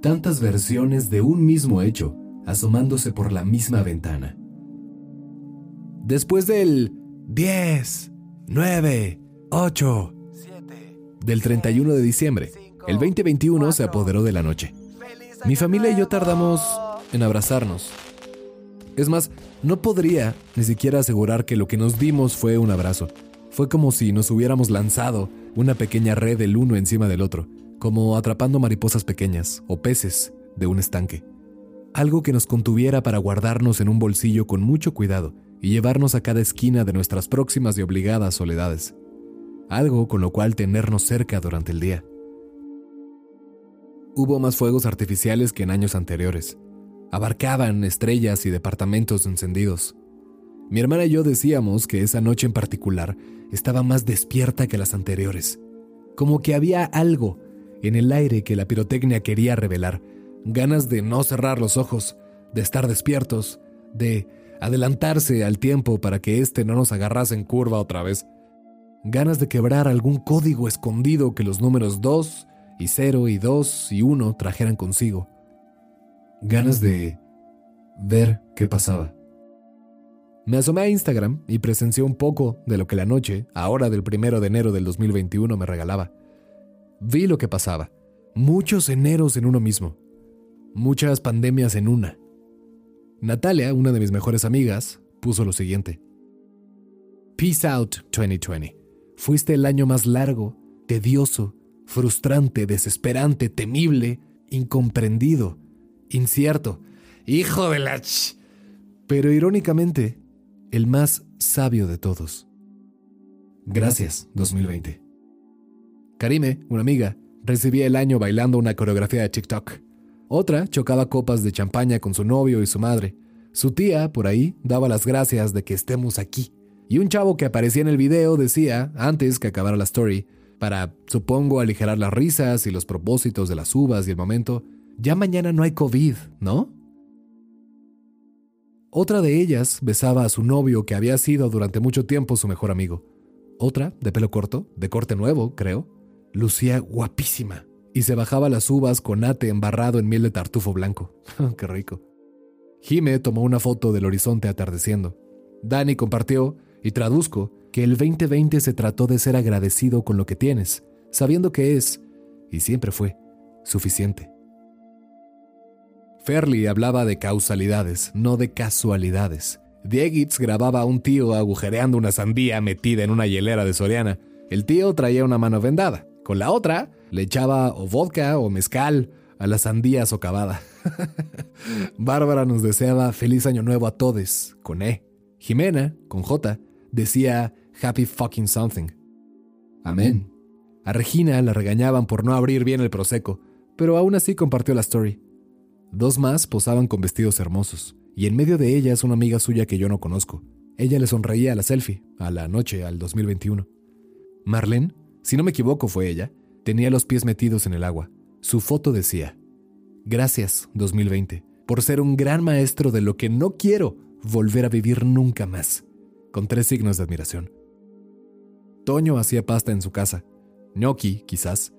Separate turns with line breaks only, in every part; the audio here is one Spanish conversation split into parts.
tantas versiones de un mismo hecho asomándose por la misma ventana. Después del 10, 9, 8, 7, del 31 de diciembre, el 2021 se apoderó de la noche. Mi familia y yo tardamos en abrazarnos. Es más, no podría ni siquiera asegurar que lo que nos dimos fue un abrazo. Fue como si nos hubiéramos lanzado una pequeña red el uno encima del otro, como atrapando mariposas pequeñas o peces de un estanque. Algo que nos contuviera para guardarnos en un bolsillo con mucho cuidado y llevarnos a cada esquina de nuestras próximas y obligadas soledades. Algo con lo cual tenernos cerca durante el día. Hubo más fuegos artificiales que en años anteriores. Abarcaban estrellas y departamentos encendidos. Mi hermana y yo decíamos que esa noche en particular estaba más despierta que las anteriores. Como que había algo en el aire que la pirotecnia quería revelar. Ganas de no cerrar los ojos, de estar despiertos, de adelantarse al tiempo para que éste no nos agarrase en curva otra vez. Ganas de quebrar algún código escondido que los números 2 y 0 y 2 y 1 trajeran consigo. Ganas de ver qué pasaba. Me asomé a Instagram y presencié un poco de lo que la noche, ahora del primero de enero del 2021, me regalaba. Vi lo que pasaba. Muchos eneros en uno mismo. Muchas pandemias en una. Natalia, una de mis mejores amigas, puso lo siguiente. Peace out 2020. Fuiste el año más largo, tedioso, frustrante, desesperante, temible, incomprendido, incierto. Hijo de la... Ch Pero irónicamente, el más sabio de todos. Gracias, 2020. Karime, una amiga, recibía el año bailando una coreografía de TikTok. Otra chocaba copas de champaña con su novio y su madre. Su tía, por ahí, daba las gracias de que estemos aquí. Y un chavo que aparecía en el video decía, antes que acabara la story, para, supongo, aligerar las risas y los propósitos de las uvas y el momento, ya mañana no hay COVID, ¿no? Otra de ellas besaba a su novio que había sido durante mucho tiempo su mejor amigo. Otra, de pelo corto, de corte nuevo, creo, lucía guapísima y se bajaba las uvas con ate embarrado en miel de tartufo blanco. ¡Qué rico! Jime tomó una foto del horizonte atardeciendo. Dani compartió, y traduzco, que el 2020 se trató de ser agradecido con lo que tienes, sabiendo que es, y siempre fue, suficiente. Ferli hablaba de causalidades, no de casualidades. Diegitz grababa a un tío agujereando una sandía metida en una hielera de Soriana. El tío traía una mano vendada. Con la otra le echaba o vodka o mezcal a la sandía socavada. Bárbara nos deseaba feliz año nuevo a todos, con E. Jimena, con J, decía happy fucking something. Amén. A Regina la regañaban por no abrir bien el proseco, pero aún así compartió la story. Dos más posaban con vestidos hermosos, y en medio de ellas una amiga suya que yo no conozco. Ella le sonreía a la selfie, a la noche, al 2021. Marlene, si no me equivoco fue ella, Tenía los pies metidos en el agua. Su foto decía, Gracias, 2020, por ser un gran maestro de lo que no quiero volver a vivir nunca más, con tres signos de admiración. Toño hacía pasta en su casa. Gnocchi, quizás.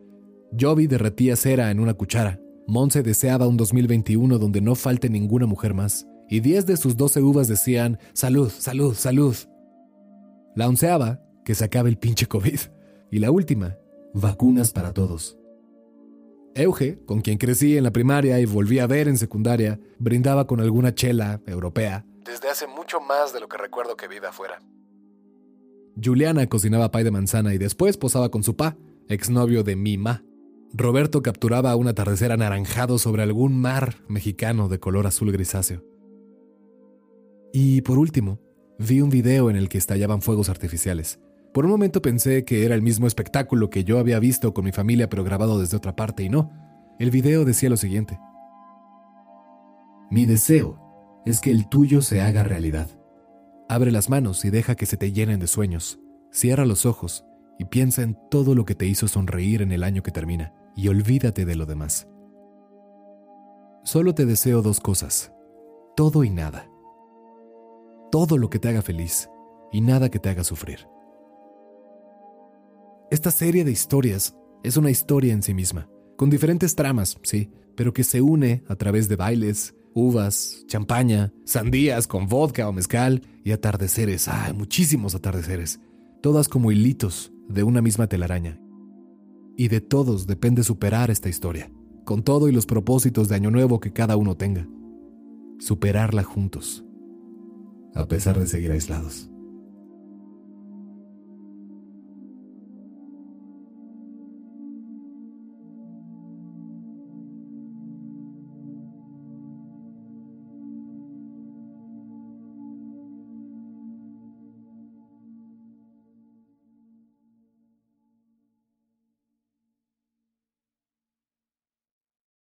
Jovi derretía cera en una cuchara. Monse deseaba un 2021 donde no falte ninguna mujer más. Y diez de sus doce uvas decían, salud, salud, salud. La onceaba, que se acabe el pinche COVID. Y la última, vacunas para todos. Euge, con quien crecí en la primaria y volví a ver en secundaria, brindaba con alguna chela europea. Desde hace mucho más de lo que recuerdo que vive afuera. Juliana cocinaba pay de manzana y después posaba con su pa, exnovio de mi ma. Roberto capturaba un atardecer anaranjado sobre algún mar mexicano de color azul grisáceo. Y por último, vi un video en el que estallaban fuegos artificiales. Por un momento pensé que era el mismo espectáculo que yo había visto con mi familia pero grabado desde otra parte y no. El video decía lo siguiente. Mi deseo es que el tuyo se haga realidad. Abre las manos y deja que se te llenen de sueños. Cierra los ojos y piensa en todo lo que te hizo sonreír en el año que termina y olvídate de lo demás. Solo te deseo dos cosas, todo y nada. Todo lo que te haga feliz y nada que te haga sufrir. Esta serie de historias es una historia en sí misma. con diferentes tramas, sí, pero que se une a través de bailes, uvas, champaña, sandías con vodka o mezcal y atardeceres, ah, muchísimos atardeceres, todas como hilitos de una misma telaraña. Y de todos depende superar esta historia, con todo y los propósitos de Año Nuevo que cada uno tenga. Superarla juntos, a pesar de seguir aislados.